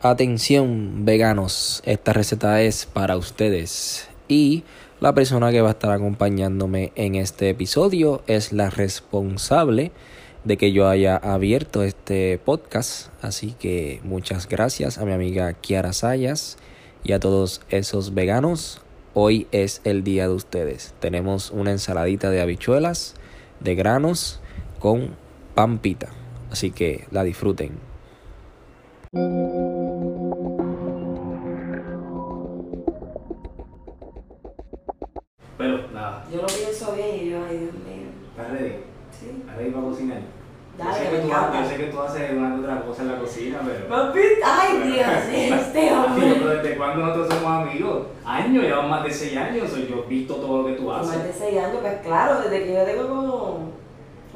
Atención veganos, esta receta es para ustedes. Y la persona que va a estar acompañándome en este episodio es la responsable de que yo haya abierto este podcast, así que muchas gracias a mi amiga Kiara Sayas y a todos esos veganos. Hoy es el día de ustedes. Tenemos una ensaladita de habichuelas, de granos con pampita, así que la disfruten. Dale, yo, sé que tú, encanta. yo sé que tú haces una que otra cosa en la cocina, pero... Papi, ay Dios, este hombre. pero ¿Desde cuándo nosotros somos amigos? Años, llevamos más de 6 años, o yo he visto todo lo que tú haces. Más de 6 años, pues claro, desde que yo tengo como.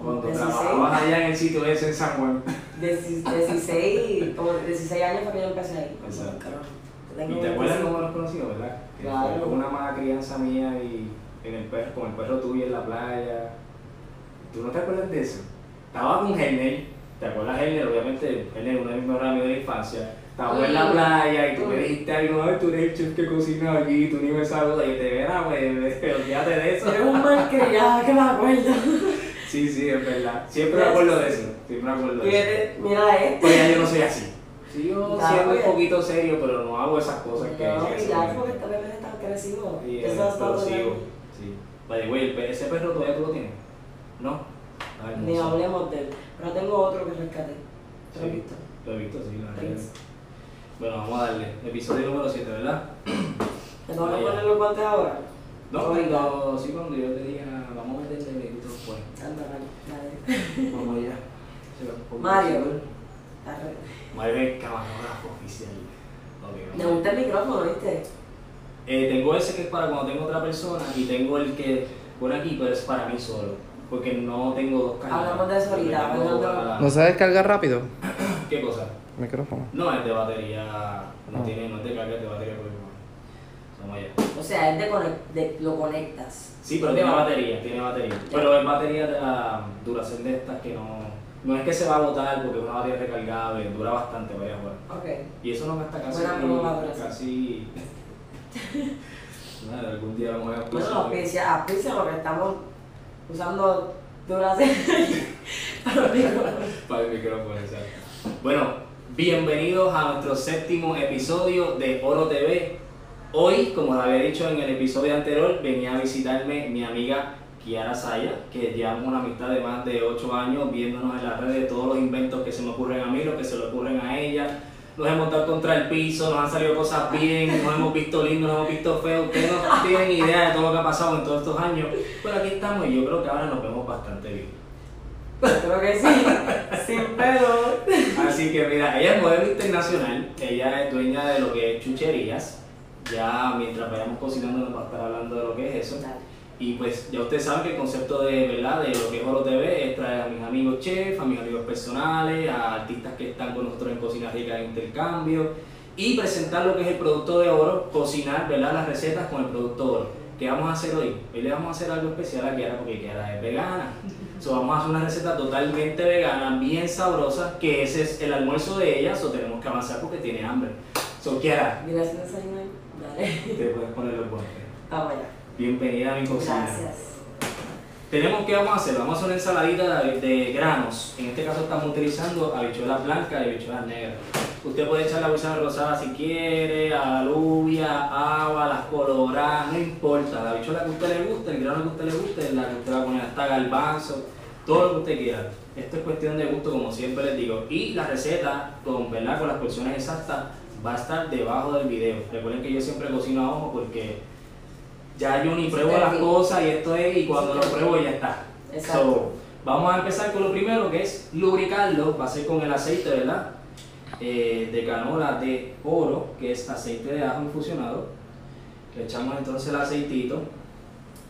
Cuando 16, trabajabas allá en el sitio ese en San Juan. 16, como 16 años fue que yo empecé ahí. Exacto. ¿Y te acuerdas 25. cómo nos conocimos, verdad? Claro. Fue una mala crianza mía y en el perro, con el perro tuyo en la playa. ¿Tú no te acuerdas de eso? Estaba con Helner, ¿te acuerdas Helner? Obviamente, Helner es uno de mis mejores amigos de la infancia. Estábamos en la playa y tú me dijiste algo, ay, tú eres el chef que cocina aquí, tú ni me saludas. Y yo te verá, pues, olvídate de eso. Eres un malcriado que me acuerdo. Sí, sí, es verdad. Siempre me acuerdo de eso. Siempre me acuerdo de eso. Mira esto. Pues ya yo no soy así. Sigo Claro, siendo un porque- poquito serio, pero no hago esas cosas que No, y ya ven. porque. Y Eso es está todo explosivo. bien. Sí. Vaya, güey, ese perro todavía tú lo tienes. ¿No? Ay, Ni hablemos de él. Pero tengo otro que rescaté. ¿Lo Sí. visto? Lo he visto, sí, la verdad. Bueno, vamos a darle. Episodio número 7, ¿verdad? ¿Te poner los guantes ahora? No, cuando, sí, cuando yo te diga, vamos a meterle minutos pues. Anda, vale. Vamos allá. Mario. Mario es el camarógrafo oficial. Me gusta el micrófono, ¿viste? Eh, tengo ese que es para cuando tengo otra persona y tengo el que pone aquí, pero es para mí solo. Porque no tengo dos cajas. Hablamos de eso ahorita, para- ¿No se descarga rápido? ¿Qué cosa? Micrófono. No, es de batería. No, Ah. tiene, no es de carga, es de batería por. O sea, es de, de lo conectas. Sí, pero tiene batería, tiene batería. Pero es batería de la duración de estas que no. No es que se va a botar porque es una batería recargable, dura bastante, vaya a Ok. Y eso no gasta casi. Buena casi. Nada, algún día vamos a Bueno, auspicia, auspicia porque estamos usando duración para los micrófonos. Para el micrófono, exacto. Bueno, bienvenidos a nuestro séptimo episodio de Oro TV. Hoy, como les había dicho en el episodio anterior, venía a visitarme mi amiga Kiara Saya, que llevamos una amistad de más de 8 años viéndonos en las redes todos los inventos que se me ocurren a mí, los que se le ocurren a ella. Nos hemos dado contra el piso, nos han salido cosas bien, nos hemos visto lindos, nos hemos visto feos. Ustedes no tienen idea de todo lo que ha pasado en todos estos años. Pero aquí estamos y yo creo que ahora nos vemos bastante bien. Creo que sí. Sin pelo. Así que mira, ella es modelo internacional, ella es dueña de lo que es chucherías. Ya mientras vayamos cocinando nos va a estar hablando de lo que es eso. Dale. Y pues ya ustedes saben que el concepto de verdad de lo que es Oro TV es traer a mis amigos chefs, a mis amigos personales, a artistas que están con nosotros en Cocina Rica de Intercambio y presentar lo que es el producto de oro, cocinar ¿verdad? las recetas con el producto oro. ¿Qué vamos a hacer hoy? Hoy le vamos a hacer algo especial a Kiara porque Kiara es vegana. So, vamos a hacer una receta totalmente vegana, bien sabrosa, que ese es el almuerzo de ella, so tenemos que avanzar porque tiene hambre. So, Kiara, desayuno ahí. Dale. te puedes poner los guantes. Vamos allá. Bienvenida a mi cocina. Gracias. Tenemos que vamos a hacer, vamos a hacer una ensaladita de, de granos. En este caso estamos utilizando habichuelas blancas y habichuelas negras. Usted puede echar la habichuela rosada si quiere, alubia, agua, las coloradas, no importa. La habichuela que a usted le guste, el grano que a usted le guste, la que usted va a poner hasta garbanzo, todo lo que usted quiera. Esto es cuestión de gusto, como siempre les digo. Y la receta, con, ¿verdad? con las porciones exactas, va a estar debajo del video. Recuerden que yo siempre cocino a ojo porque ya yo ni pruebo las cosas y esto es, y cuando lo pruebo ya está. Exacto. So, vamos a empezar con lo primero que es lubricarlo, va a ser con el aceite, ¿verdad? Eh, de canola de oro, que es aceite de ajo infusionado. Le echamos entonces el aceitito.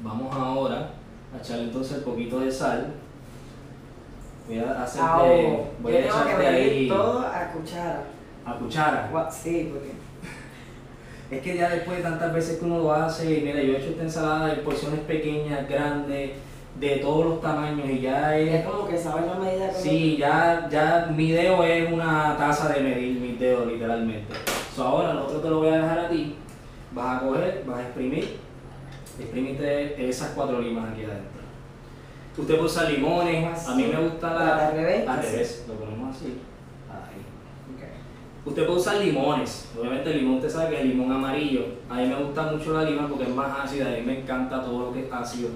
Vamos ahora a echarle entonces un poquito de sal. Voy a hacerte, Ah, ojo. voy a echarte ahí todo a cuchara. a cuchara. Sí, porque. Es que ya después de tantas veces que uno lo hace, y mira, yo he hecho esta ensalada en porciones pequeñas, grandes, de todos los tamaños y ya Es es... como que sabes la medida que Sí, ya, ya mi dedo es una taza de medir mis dedos literalmente. So, ahora lo otro te lo voy a dejar a ti. Vas a coger, vas a exprimir, exprimiste esas cuatro limas aquí adentro. Usted puede usar limones, a mí me gusta la... Al revés, Al así. revés, lo ponemos así. Ahí. Ok. Usted puede usar limones. Obviamente el limón usted sabe que es el limón amarillo. A mí me gusta mucho la lima porque es más ácida. A mí me encanta todo lo que es ácido.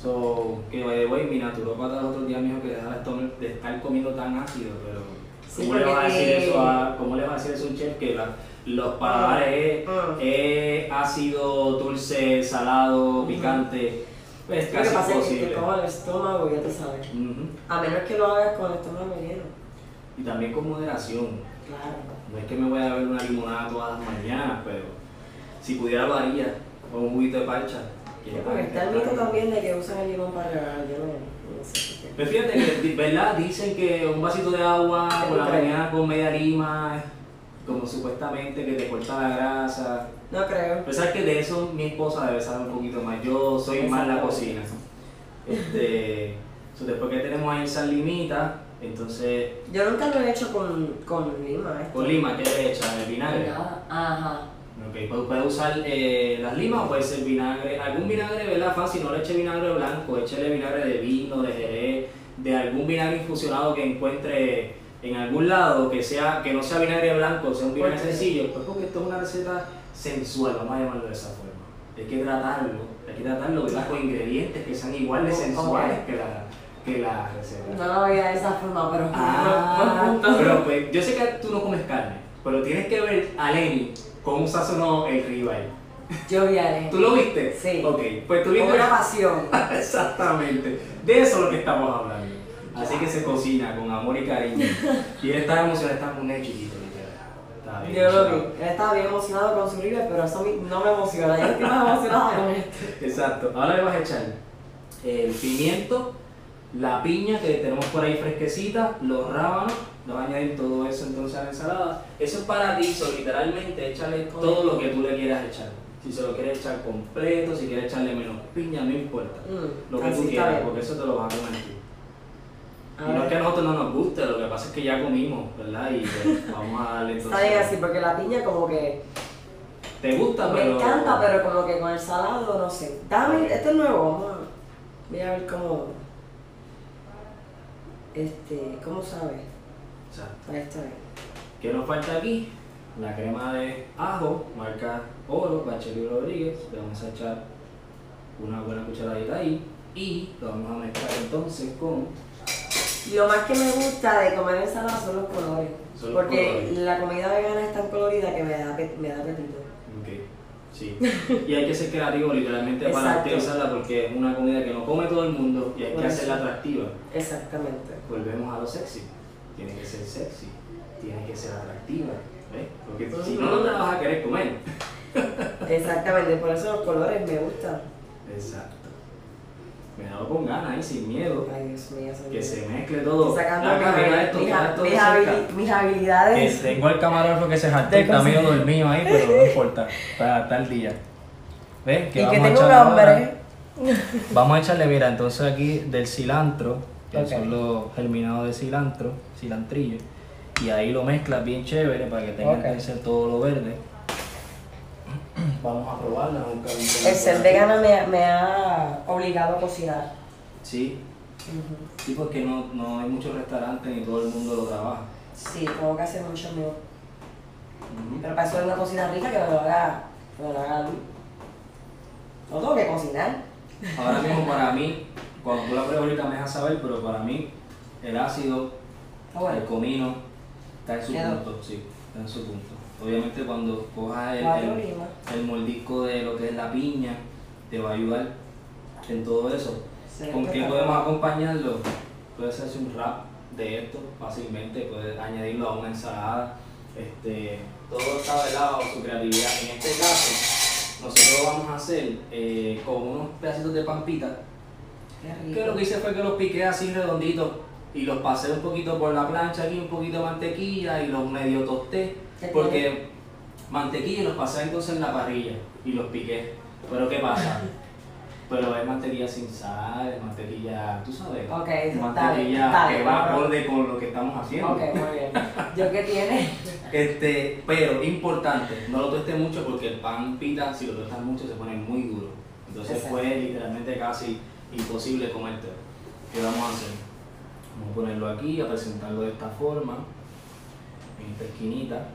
So, que by the way, mi naturópata el otro día me dijo que dejara de estar- de estar comiendo tan ácido, pero Sí, ¿cómo, le va a decir eso a, ¿cómo le va a decir eso a un chef que la- los paladares es, Mm. es ácido, dulce, salado, picante? Es Lo que casi pasa es que imposible. te coja el estómago, ya te sabes. A menos que lo hagas con el estómago lleno. Y también con moderación. Claro. No es que me voy a beber una limonada todas las mañanas, pero si pudiera lo haría, con un juguito de parcha. Sí, porque está el mito también de que usan el limón para regar. Yo no, no sé por qué. Pero fíjate que, ¿verdad? Dicen que un vasito de agua ¿Qué por la mañana con media lima, como supuestamente que te corta la grasa. No creo. Pero sabes que de eso mi esposa debe saber un poquito más. Yo soy más la cocina. Este, so, después que tenemos ahí esa limita, entonces Yo nunca lo he hecho con, con lima. ¿eh? con lima, ¿qué le echas? ¿El vinagre? Nada. Ajá. Ok, pues puede usar eh, las limas o puede ser vinagre, algún vinagre, ¿verdad? Fácil, no le eche vinagre blanco, échele vinagre de vino, de jerez, de algún vinagre infusionado que encuentre en algún lado, que sea que no sea vinagre blanco, sea un vinagre sencillo, pues porque esto es una receta sensual, vamos a llamarlo de esa forma. Hay que tratarlo, hay que tratarlo ¿verdad? con ingredientes que sean igual de sensuales que la, que la receta. No lo veía de esa forma, pero. Ah, pero- pero pues yo sé que tú no comes carne, pero tienes que ver a Lenny cómo sazonó el ribeye. Yo vi a él. ¿Tú lo viste? Sí. Ok, pues tú viste. una pasión. Exactamente. De eso es lo que estamos hablando. Así que se cocina con amor y cariño. Y él estaba emocionado, estaba nene chiquito, literal. Bien Yo lo vi. Él estaba bien emocionado con su libro, pero eso a mí no me emociona. Yo estoy más emocionada con esto. Exacto. Ahora le vas a echar el pimiento, la piña que tenemos por ahí fresquecita, los rábanos, le vas a añadir todo eso entonces a la ensalada. Eso es para ti, so, literalmente échale todo lo que tú le quieras echar. Si se lo quieres echar completo, si quieres echarle menos piña, no importa. Mm, Lo que tú quieras, porque eso te lo vas a comer tú. Y no es que a nosotros no nos guste, lo que pasa es que ya comimos, ¿verdad? Y pues, vamos a darle entonces. Está bien así, porque la piña como que ¿Te gusta? me pero... encanta, pero como que con el salado, no sé. Dame, esto es nuevo, vamos a ver cómo... Este, ¿cómo sabe? Exacto. Ahí está bien. ¿Qué nos falta aquí? La crema de ajo, marca Oro, Bacheli Rodríguez. Le vamos a echar una buena cucharadita ahí. Y lo vamos a mezclar entonces con... Lo más que me gusta de comer ensalada son los colores. Son los porque colores. la comida vegana es tan colorida que me da, me da apetito. Ok, sí. Y hay que ser creativo literalmente para utilizarla porque es una comida que no come todo el mundo y hay que hacerla atractiva. Exactamente. Volvemos a lo sexy. Tiene que ser sexy, tiene que ser atractiva. ¿ves? Porque si no, no te la vas a querer comer. Exactamente, por eso los colores me gustan. Exacto. Me he dado con ganas ahí, sin miedo. Ay, Dios mío, soy Que se mezcle todo. Sacando mira esto, mis- de mis cerca. habili- mis habilidades. Que tengo el camarógrafo que se jaltó y De está medio dormido ahí, pero no importa. Está, está el día. ¿Ves? y que vamos a tengo un echarle ahora? hambre. Vamos a echarle, mira, entonces aquí del cilantro, que Ok. son los germinados de cilantro, cilantrillo, y ahí lo mezclas bien chévere para que tenga Ok. entonces todo lo verde. Vamos a probarla. vamos a buscar un El ser aquí. vegana me, me ha obligado a cocinar. Sí, sí, porque no, no hay muchos restaurantes ni todo el mundo lo trabaja. Sí, tengo que hacer mucho mío. Pero para eso es una cocina rica que me lo haga, que me lo haga a mí. No tengo que cocinar. Ahora mismo para mí, cuando tú la pruebas ahorita me dejas saber, pero para mí el ácido, bueno. el comino, está en su Quedó. punto, sí, está en su punto. Obviamente cuando cojas el, el, el mordisco de lo que es la piña, te va a ayudar en todo eso. Sí, ¿Con qué podemos acompañarlo? Puedes hacerse un wrap de esto fácilmente, puedes añadirlo a una ensalada. Este, todo está de lado su creatividad. En este caso, nosotros vamos a hacer eh, con unos pedacitos de pampita. Que lo que hice fue que los piqué así redonditos y los pasé un poquito por la plancha aquí, un poquito de mantequilla y los medio tosté. ¿Qué Porque mantequilla y los pasé entonces en la parrilla y los piqué. Pero ¿qué pasa? pero es mantequilla sin sal, es mantequilla, tú sabes, Ok, está bien, mantequilla está que bien, va ok. acorde con lo que estamos haciendo. Ok, muy bien. ¿Yo qué tiene? Este, pero importante, no lo tuestes mucho porque el pan pita, si lo tuestas mucho se pone muy duro. Entonces Exacto. fue literalmente casi imposible comértelo. ¿Qué vamos a hacer? Vamos a ponerlo aquí, a presentarlo de esta forma, en esta esquinita.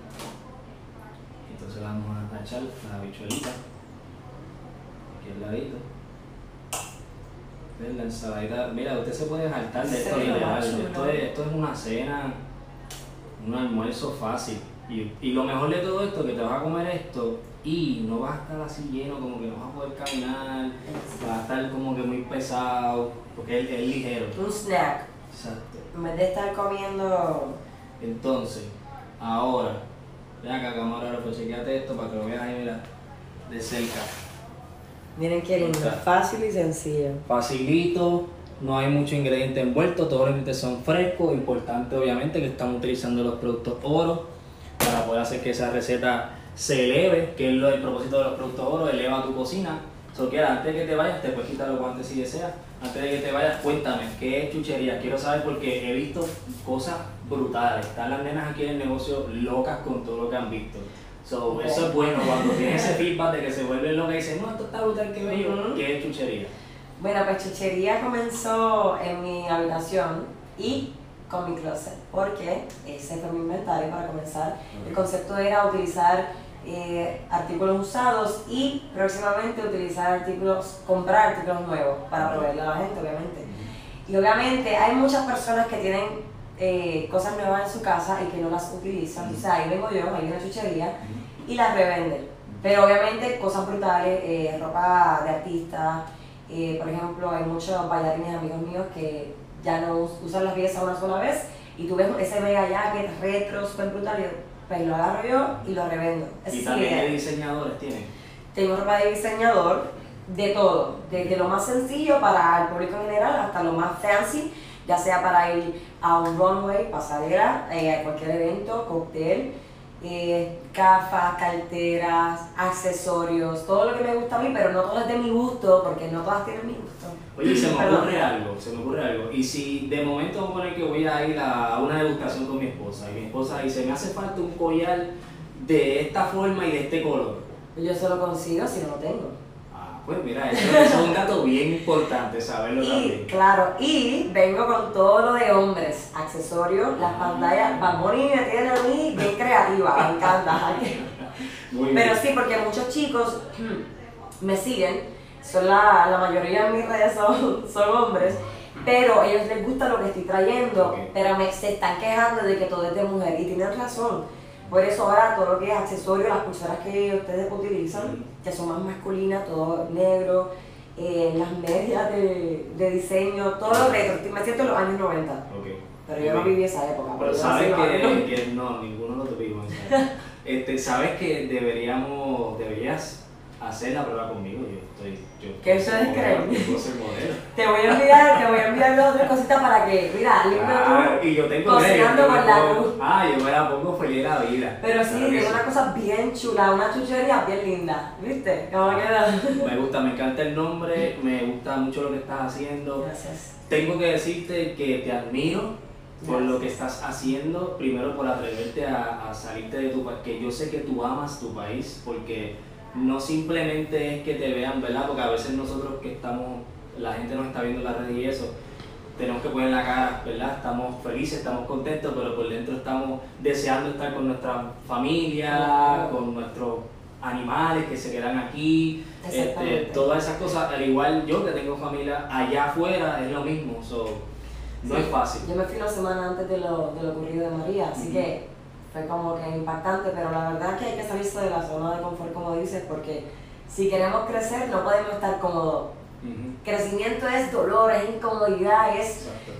Entonces vamos a echar la habichuelita, aquí al ladito. ¿Ves? La ensaladita, mira, usted se puede saltar de esto Sí, literal. macho, Esto es, esto es una cena, un almuerzo fácil. Y, y lo mejor de todo esto, que te vas a comer esto y no vas a estar así lleno, como que no vas a poder caminar, vas a estar como que muy pesado, porque es, es ligero. Un snack. Exacto. En vez de estar comiendo. Entonces, ahora, ven acá camarógrafo, pues chequeate esto para que lo veas ahí, mira, de cerca. Miren qué lindo. Está. Fácil y sencillo. Facilito, no hay mucho ingrediente envuelto, todos los ingredientes son frescos, importante obviamente que estamos utilizando los productos oro para poder hacer que esa receta se eleve, que es lo, el propósito de los productos oro, eleva tu cocina. So, que antes de que te vayas, te puedes quitar los guantes si deseas. Antes de que te vayas, cuéntame, ¿qué es chuchería? Quiero saber porque he visto cosas brutales. Están las nenas aquí en el negocio locas con todo lo que han visto. So, Ok. Eso es bueno cuando tienes ese feedback de que se vuelven locas y dicen, no, esto está brutal, qué bello. Ujú. ¿Qué es chuchería? Bueno, pues chuchería comenzó en mi habitación y con mi closet, porque ese fue mi inventario para comenzar. El concepto era utilizar eh, artículos usados y próximamente utilizar artículos, comprar artículos nuevos para proveerle a la gente, obviamente. Y obviamente hay muchas personas que tienen eh, cosas nuevas en su casa y que no las utilizan. O sea, ahí vengo yo, ahí en la chuchería, y las revenden. Pero obviamente cosas brutales, eh, ropa de artistas, eh, por ejemplo, hay muchos bailarines amigos míos que ya no us- usan las piezas una sola vez y tú ves ese mega jacket retro, súper brutal, y pues lo agarro yo y lo revendo. Esa Y también hay diseñadores tienen. Tengo ropa de diseñador, de todo, desde lo más sencillo para el público en general hasta lo más fancy, ya sea para ir a un runway, pasarela, eh, a cualquier evento, cóctel, eh, gafas, carteras, accesorios, todo lo que me gusta a mí, pero no todo es de mi gusto, porque no todas tienen mi. Oye, se me ocurre algo, se me ocurre algo. Y si de momento vamos a poner que voy a ir a una degustación con mi esposa y mi esposa dice, me hace falta un collar de esta forma y de este color. Yo solo consigo si no lo tengo. Ah, pues mira, eso, es un dato bien importante saberlo Y también. claro, y vengo con todo lo de hombres, accesorios, las pantallas, Bad Bunny me tiene a mí bien creativa, me encanta. Muy Pero bien. sí, porque muchos chicos me siguen, son la, la mayoría de mis redes son, son hombres, pero a ellos les gusta lo que estoy trayendo, pero me, se están quejando de que todo es de mujer y tienen razón. Por eso ahora todo lo que es accesorio, las pulseras que ustedes utilizan, que son más masculinas, todo negro, eh, las medias de, de diseño, todo lo retro, me siento en los años 90. Ok. Pero yo no viví esa época. Pero sabes que, que no, ninguno lo tuvimos. Este, sabes que deberíamos, deberías hacer la prueba conmigo. Yo estoy, yo ¿Qué ustedes creen? Te voy a enviar, te voy a enviar dos tres cositas para que, mira, Claro, tú. y yo tengo cocinando con la luz. Ah, yo me la pongo feliz la vida. Pero sí, tiene una cosa bien chula, una chuchería bien linda. ¿Viste? ¿Cómo queda? Me gusta, me encanta el nombre, me gusta mucho lo que estás haciendo. Gracias. Tengo que decirte que te admiro por lo que estás haciendo, primero por atreverte a, a salirte de tu país, que yo sé que tú amas tu país, porque no simplemente es que te vean, ¿verdad? Porque a veces nosotros que estamos, la gente nos está viendo en la red y eso, tenemos que poner la cara, ¿verdad? Estamos felices, estamos contentos, pero por dentro estamos deseando estar con nuestra familia, con nuestros animales que se quedan aquí, este, todas esas cosas, al igual yo que tengo familia allá afuera, es lo mismo, so, no Sí. es fácil. Yo me fui una semana antes de lo, de lo ocurrido de María, así que fue como que impactante, pero la verdad que hay que salirse de la zona de confort, como dices, porque si queremos crecer no podemos estar cómodos. Ujú. Crecimiento es dolor, es incomodidad, es Exacto.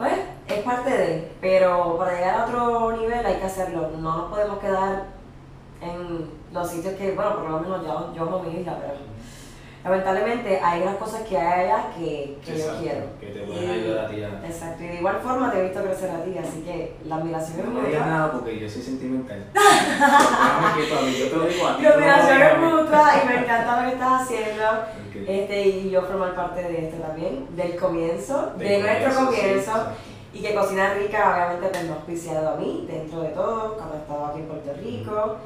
Pues es parte de, pero para llegar a otro nivel hay que hacerlo. No nos podemos quedar en los sitios que, bueno, por lo menos yo, yo amo mi isla, pero lamentablemente hay unas cosas que hay allá que, que yo Exacto, quiero. que te pueden ayudar a ti Exacto, y de igual forma te he visto crecer a ti, así que la admiración es No me digas mutua. nada porque yo soy sentimental. Mí, yo te lo digo a ti. La no admiración es mutua y me encanta lo que estás haciendo. Ok. Este, y yo formar parte de esto también, del comienzo, de, Del nuestro comienzo, sí, comienzo. exacto. y que Cocina Rica obviamente me ha auspiciado a mí, dentro de todo, cuando estaba aquí en Puerto Rico.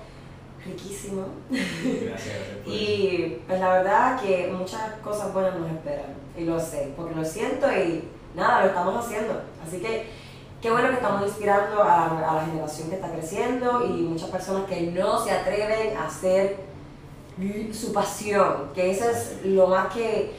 Riquísimo. Gracias, gracias. Y pues la verdad que muchas cosas buenas nos esperan. Y lo sé, porque lo siento y nada, lo estamos haciendo. Así que qué bueno que estamos inspirando a, a la generación que está creciendo y muchas personas que no se atreven a hacer su pasión, que eso es lo más que,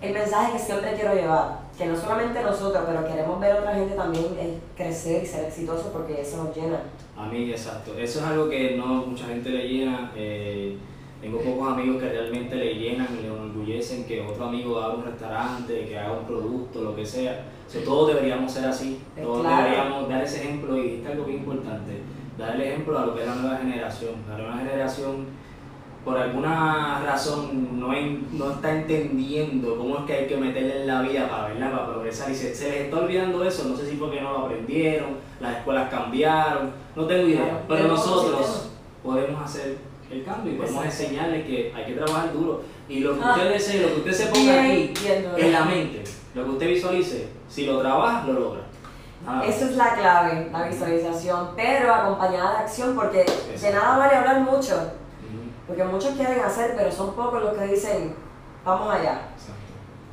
el mensaje que siempre quiero llevar, que no solamente nosotros, pero queremos ver a otra gente también eh, crecer y ser exitoso porque eso nos llena. A mí, exacto. Eso es algo que no mucha gente le llena. eh, tengo pocos amigos que realmente le llenan y le enorgullecen que otro amigo haga un restaurante, que haga un producto, lo que sea. O sea, todos deberíamos ser así. Eh, Todos claro. deberíamos dar ese ejemplo y dijiste algo bien importante. Dar el ejemplo a lo que es la nueva generación. La nueva generación, por alguna razón, no, en- no está entendiendo cómo es que hay que meterle en la vida para, ¿verdad? para progresar. Y se, se les está olvidando eso. No sé si porque no lo aprendieron, las escuelas cambiaron, no tengo idea. Pero nosotros podemos hacer el cambio y podemos Exacto. enseñarles que hay que trabajar duro. Y lo que Ah. usted desee, lo que usted se ponga duro. en la mente, lo que usted visualice, si lo trabaja, lo logra. Más. Esa es la clave, la visualización, pero acompañada de acción, porque de nada vale hablar mucho, porque muchos quieren hacer, pero son pocos los que dicen, vamos allá. exacto.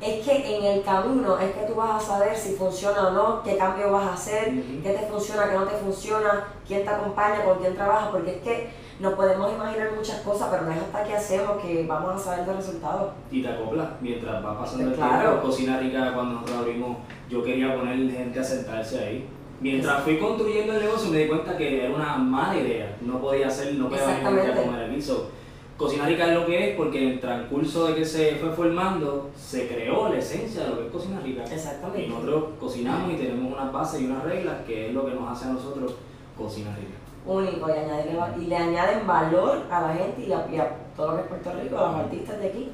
Es que en el camino es que tú vas a saber si funciona o no, qué cambio vas a hacer, qué te funciona, qué no te funciona, quién te acompaña, con quién trabajas, porque es que nos podemos imaginar muchas cosas, pero no es hasta que hacemos que vamos a saber los resultados. y te acoplas mientras va pasando el Claro. tiempo. Cocina Rica, cuando nosotros abrimos, yo quería poner gente a sentarse ahí. Mientras fui construyendo el negocio me di cuenta que era una mala idea. No podía hacer, no podía venir a comer aquí. So, Cocina Rica es lo que es porque en el transcurso de que se fue formando, se creó la esencia de lo que es Cocina Rica. Y Exactamente. nosotros cocinamos y tenemos unas bases y unas reglas que es lo que nos hace a nosotros Cocina Rica. Único y, añadirle y le añaden valor a la gente y a, y a todo lo que es Puerto Rico, a los artistas de aquí.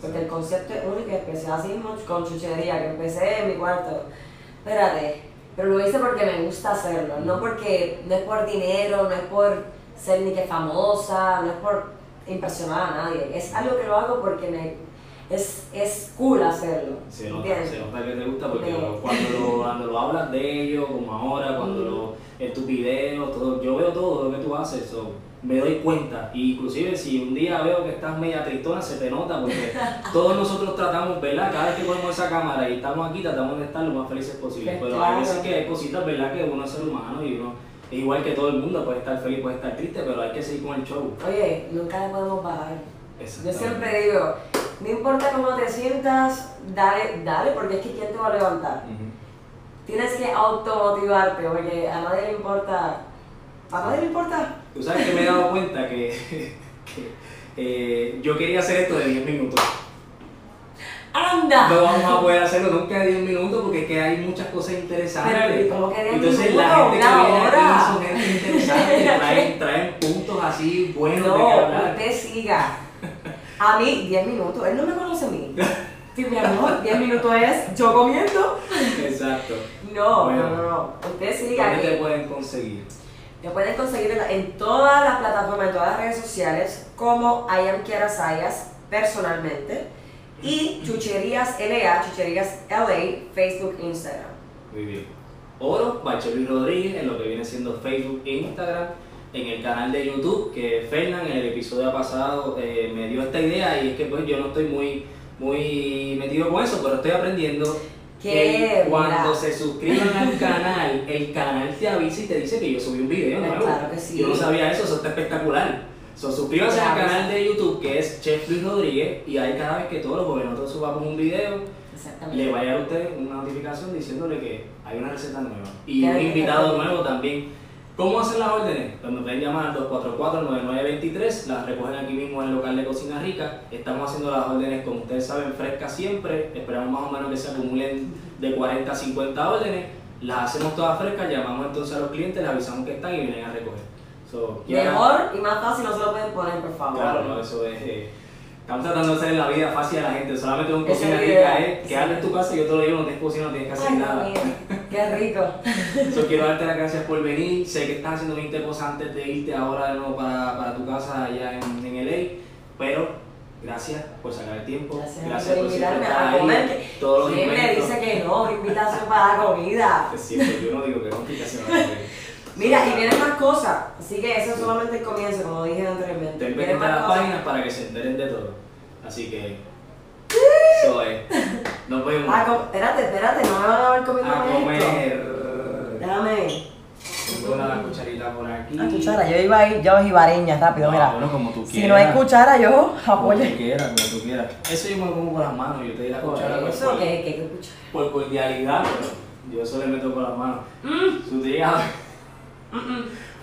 Porque el concepto es único y especial, así con chuchería, que empecé en mi cuarto. Espérate, pero lo hice porque me gusta hacerlo, no porque, no es por dinero, no es por ser ni que famosa, no es por impresionar a nadie, es algo que lo hago porque me, es, es cool hacerlo. Se nota, ¿entiendes? se nota que te gusta porque Me- cuando, lo, cuando lo hablas de ellos, como ahora, cuando Mm. lo, en tus videos, todo, yo veo todo lo que tú haces, so, me doy cuenta. Y inclusive si un día veo que estás media tristona, se te nota porque todos nosotros tratamos, ¿verdad? Cada vez que ponemos esa cámara y estamos aquí, tratamos de estar lo más felices posible. Pero claro. hay veces que hay cositas, ¿verdad? Que uno es ser humano y uno igual que todo el mundo, puede estar feliz, puede estar triste, pero hay que seguir con el show. Oye, nunca le podemos bajar. Yo siempre digo, no importa cómo te sientas, dale, dale, porque es que ¿quién te va a levantar? Tienes que automotivarte, porque a nadie le importa. ¿A nadie le importa? Tú sabes que me he dado cuenta que, que, eh, yo quería hacer esto de 10 minutos. ¡Anda! No vamos a poder hacerlo nunca de 10 minutos porque es que hay muchas cosas interesantes. Pero, ¿y cómo que 10 Entonces la minutos? gente que viene hora. aquí son gente interesante, traen, traen puntos así buenos de qué No, hablar. usted siga. A mí, 10 minutos. Él no me conoce a mí. Sí, mi amor, 10 minutos es yo comiendo. Exacto. No, Bueno. no, no, no. Usted siga. ¿Dónde te que pueden conseguir? Me pueden conseguir en, en todas las plataformas, en todas las redes sociales, como I am Kiara Sayas, personalmente. Y Chucherías LA, Chucherías LA, Facebook, Instagram. Muy bien. Oro, Bacho Luis Rodríguez, en lo que viene siendo Facebook e Instagram, en el canal de YouTube, que Fernán en el episodio pasado eh, me dio esta idea y es que pues yo no estoy muy, muy metido con eso, pero estoy aprendiendo que cuando mira. se suscriban al canal, el canal te avisa y te dice que yo subí un video Pues nuevo. claro que sí. Yo no sabía eso, eso está espectacular. So, suscríbanse al canal de YouTube que es Chef Luis Rodríguez y ahí cada vez que todos los jóvenes nosotros subamos un video, le va a llegar a usted una notificación diciéndole que hay una receta nueva y un invitado nuevo también. ¿Cómo hacen las órdenes? Pues me pueden llamar al 244-9923, las recogen aquí mismo en el local de Cocina Rica. Estamos haciendo las órdenes, como ustedes saben, frescas siempre. Esperamos más o menos que se acumulen de 40 a 50 órdenes. Las hacemos todas frescas, llamamos entonces a los clientes, les avisamos que están y vienen a recoger. So, Mejor y más fácil no se lo pueden poner, por favor. Claro, no, eso es. eh, estamos tratando de hacer la vida fácil a la gente. Solamente un cocina rica es quedarte en tu casa y yo te lo digo, no tienes cocina, no tienes que hacer Ay, nada. Qué rico. So, quiero darte las gracias por venir. Sé que estás haciendo 20 cosas antes de irte ahora de nuevo para, para tu casa allá en, en LA, pero Gracias por sacar el tiempo. Gracias, por invitarme a comer. Todos los ¿Quién me dice que no? Invitación para la comida. Es cierto, yo no digo que es complicación. Mira, y vienen más cosas. Así que eso es solamente el comienzo, como dije anteriormente. A más las páginas para que se enteren de todo. Así que. Eso es. Nos vemos. Ah, espérate, espérate, no me van a ver comiendo a comer. Déjame. Tengo una cucharita por aquí. La cuchara, yo iba a ir, yo jibareña, rápido, mira. bueno, como tú Si quieras. no hay cuchara, yo Como tú apoyo. quieras, como tú quieras. Eso yo me lo como con las manos. Yo te di la cuchara Eso, por, ¿qué, qué, cuchara? por cordialidad, pero yo eso le meto con las manos. Su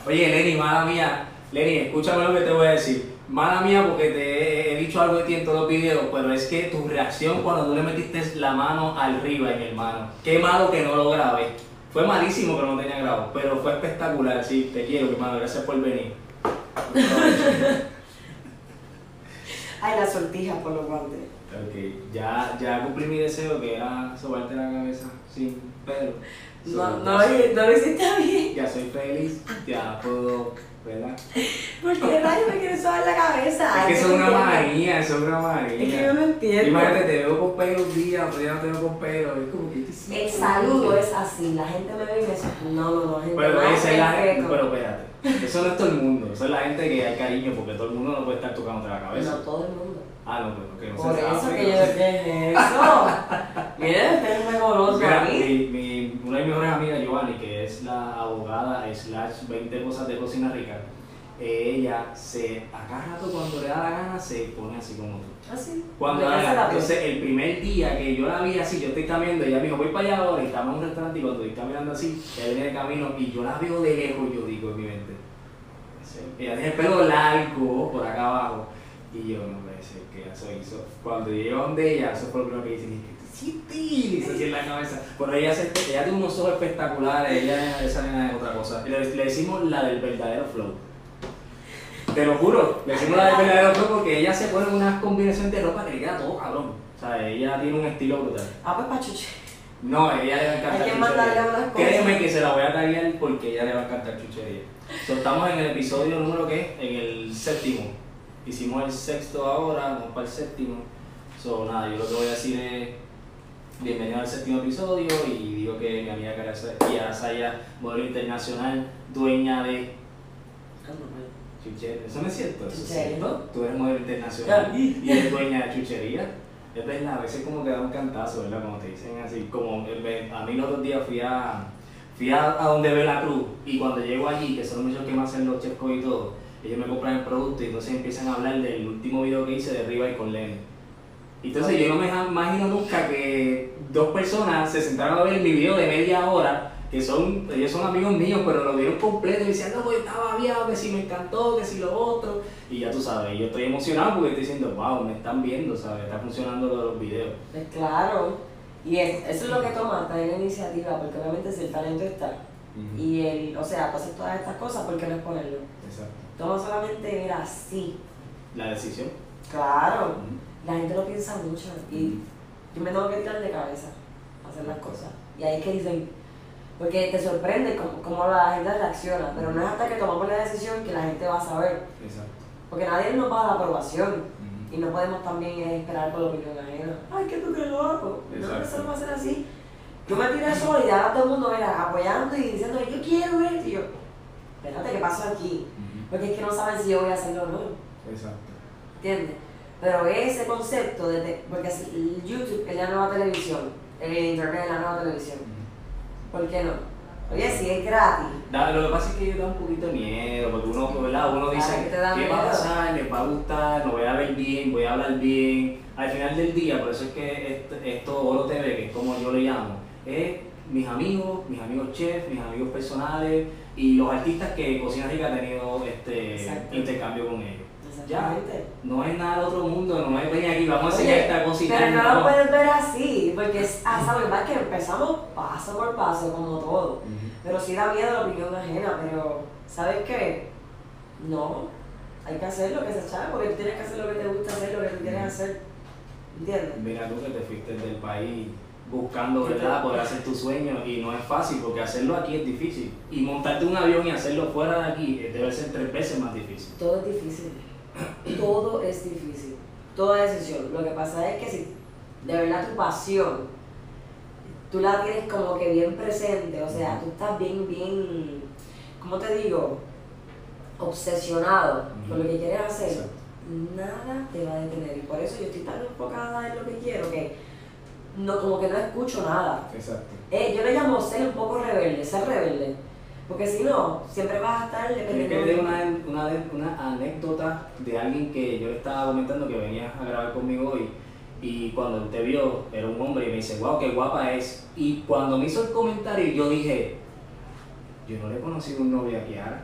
Oye, Lenny, mala mía. Lenny, escúchame lo que te voy a decir. Mala mía porque te he dicho algo de ti en todos los videos, pero es que tu reacción cuando tú le metiste la mano arriba en el mano. Qué malo que no lo grabé. Fue malísimo que no lo tenía grabado, pero fue espectacular. Sí, te quiero, mi hermano. Gracias por venir. Ay, la sortija por los guantes. Ok, ya, ya cumplí mi deseo que era sobarte la cabeza sin pelo. No, no, no lo hiciste bien. Ya soy feliz, ya puedo, ¿verdad? ¿Por qué rayos me quieres sobar la cabeza? Es que eso es una no manía, eso es una manía. Es que yo no entiendo. Imagínate, te veo con pelo un día, otro día no te veo con pelo. Es como que El saludo es así, la gente me ve y me dice, no, no, no, gente Pero esa es la gente, pero espérate, eso no es todo el mundo, eso es la gente que hay cariño porque todo el mundo no puede estar tocándote la No, cabeza. todo el mundo. Ah, no, pero que no Por eso sabe, que no yo, ¿qué es eso? Miren, ustedes me conocen Mira, a mí. De mis mejores amigas, Giovanni, que es la abogada slash 20 cosas de cocina rica, ella se, a cada rato cuando le da la gana se pone así como tú. Así. Cuando la- hace la entonces el primer día que yo la vi así, yo estoy caminando, ella me dijo, voy para allá ahora y estamos en un restaurante y cuando estoy caminando así, ella viene de camino y yo la veo de lejos, yo digo en mi mente, ella tiene el pelo largo por acá abajo y yo no puede ser que eso hizo. Cuando llegué donde ella, eso fue lo primero que hice, así en la cabeza. Pero ella, se, ella tiene unos ojos espectaculares, ella esa nena es otra cosa. Le, le decimos la del verdadero flow. Te lo juro, le decimos la del verdadero flow porque ella se pone unas combinaciones de ropa que le queda todo cabrón. O sea, ella tiene un estilo brutal. Ah, pues pachuche. No, ella le va a encantar Hay que chuchería. mandarle unas cosas. Créeme que se la voy a taguear porque ella le va a encantar chuchería. So, estamos en el episodio número que en el séptimo. Hicimos el sexto ahora, vamos para el séptimo. So, nada, yo lo que voy a decir es bienvenido al séptimo episodio y digo que mi amiga Kiara Saya, modelo internacional, dueña de chuchería. Eso no es cierto, eso es cierto. Tú eres modelo internacional y eres dueña de chuchería. Es verdad, a veces como que da un cantazo, ¿verdad? Como te dicen así, como a mí los otros días fui a, fui a, a donde ve la cruz y cuando llego allí, que son muchos que me hacen los chefcos y todo, ellos me compran el producto y entonces empiezan a hablar del último video que hice de Riva y con Lenny. Entonces yo no me imagino nunca que dos personas se sentaron a ver mi video de media hora, que son, ellos son amigos míos, pero lo vieron completo y decían, no, pues estaba aviado, que si me encantó, que si lo otro. Y ya tú sabes, yo estoy emocionado porque estoy diciendo, wow, me están viendo, ¿sabes? Está funcionando lo de los videos. Pues claro. Y es- eso es lo que toma, tener iniciativa, porque obviamente si el talento está, y el, o sea, haces todas estas cosas, ¿por qué no exponerlo? Exacto. Toma solamente, mira, sí, La decisión. claro. La gente lo piensa mucho y yo me tengo que tirar de cabeza a hacer las cosas. Y ahí es que dicen, porque te sorprende cómo, cómo la gente reacciona, pero no es hasta que tomamos la decisión que la gente va a saber. Exacto. Porque nadie nos va a dar aprobación. Y no podemos también esperar por la opinión ajena. Ay, ¿qué tú crees loco? No, Exacto. eso no va a ser así. Yo me tiré solo y ahora todo el mundo mira, apoyando y diciendo, yo quiero esto. Y yo, espérate, ¿qué pasó aquí? Porque es que no saben si yo voy a hacerlo o no. Exacto. ¿Entiendes? Pero ese concepto de, de- porque YouTube es la nueva televisión, el internet es la nueva televisión. ¿Por qué no? Oye, si es gratis. Da- lo que pasa es que da un poquito de miedo, porque uno, ¿verdad? uno dice, Claro ¿qué va a pasar? ¿Les va a gustar? ¿No voy a ver bien? ¿Voy a hablar bien? Al final del día, por eso es que este- esto Oro TV, que es como yo le llamo, es mis amigos, mis amigos chefs, mis amigos personales y los artistas que Cocina Rica ha tenido este Exacto. intercambio con ellos. Ya, no es nada del otro mundo, no es venir aquí, vamos a Oye, enseñarte a cocinar. Pero no no. lo puedes ver así, porque es hasta verdad que empezamos paso por paso, como todo. Ujú. Pero sí da miedo la opinión ajena, pero ¿sabes qué? No, hay que hacer lo que se sabe, porque tú tienes que hacer lo que te gusta hacer, lo que tú quieres hacer. ¿Entiendes? Mira tú que te fuiste del país buscando, ¿verdad?, poder hacer tus sueños y no es fácil porque hacerlo aquí es difícil. Y montarte un avión y hacerlo fuera de aquí eh, debe ser tres veces más difícil. Todo es difícil. Todo es difícil. toda decisión. Lo que pasa es que si de verdad tu pasión, tú la tienes como que bien presente, o sea, tú estás bien, bien, ¿cómo te digo? Obsesionado con lo que quieres hacer, Exacto. nada te va a detener. Y por eso yo estoy tan enfocada en lo que quiero que no, como que no escucho nada. Exacto. Eh, yo le llamo ser un poco rebelde, ser rebelde. Porque si no, siempre vas a estar dependiendo de una, una, una anécdota de alguien que yo le estaba comentando que venía a grabar conmigo hoy y cuando te vio era un hombre y me dice, wow, qué guapa es. Y cuando me hizo el comentario yo dije, yo no le he conocido un novio a Kiara.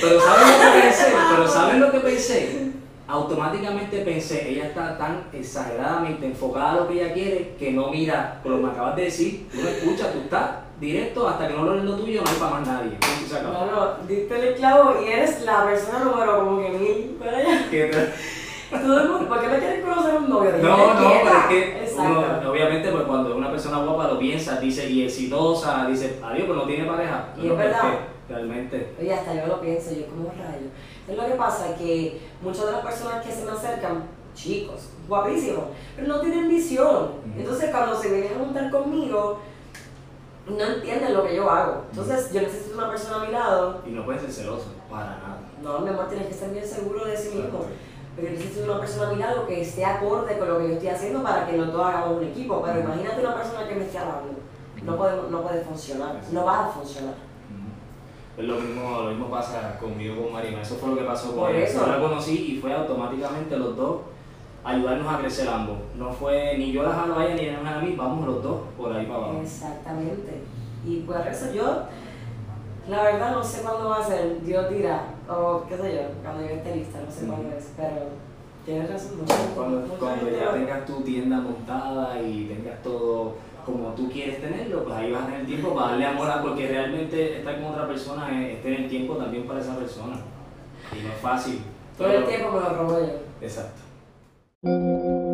Pero ¿saben lo que pensé? Pero ¿saben lo que pensé? Automáticamente pensé, ella está tan exageradamente enfocada a lo que ella quiere que no mira, con lo que me acabas de decir, tú no escuchas, tú estás directo hasta que no lo es lo tuyo, no hay para más nadie. Se acabó. No, no, diste el clavo y eres la persona número como que mil. para allá. Todo el mundo, ¿por qué me quieres conocer un novio? No, no, quieta. pero es que uno, obviamente pues cuando una persona guapa lo piensa, dice y exitosa, dice, adiós, pero no tiene pareja. Y es verdad. pues, que realmente. Oye, hasta yo lo pienso, yo como rayo. Es lo que pasa, que muchas de las personas que se me acercan, chicos, guapísimos, pero no tienen visión. Entonces cuando se vienen a juntar conmigo, no entienden lo que yo hago. Entonces yo necesito una persona a mi lado. Y no pueden ser celosos, para nada. No, mi amor, tienes que ser bien seguro de sí mismo. Pero yo necesito una persona a mi lado que esté acorde con lo que yo estoy haciendo para que nosotros hagamos un equipo. Pero imagínate una persona que me esté hablando. No puede, no puede funcionar, no va a funcionar. Lo mismo, lo mismo pasa conmigo con Marina. Eso fue lo que pasó con Por ella. eso. Yo la conocí y fue automáticamente los dos ayudarnos a crecer ambos. No fue ni yo la jalo a ella ni ella me a mí, vamos los dos por ahí para abajo. Exactamente. Y por eso yo, la verdad no sé cuándo va a ser, Dios dirá, o qué sé yo, cuando yo esté lista, no sé cuándo es, pero tienes razón. mucha- Cuando, ya tengas tu tienda montada y tengas todo como tú quieres tenerlo, pues ahí vas a tener tiempo para darle amor a porque realmente estar con otra persona es, es tener tiempo también para esa persona. Y no es fácil. Todo el tiempo me lo robo yo. Exacto. Música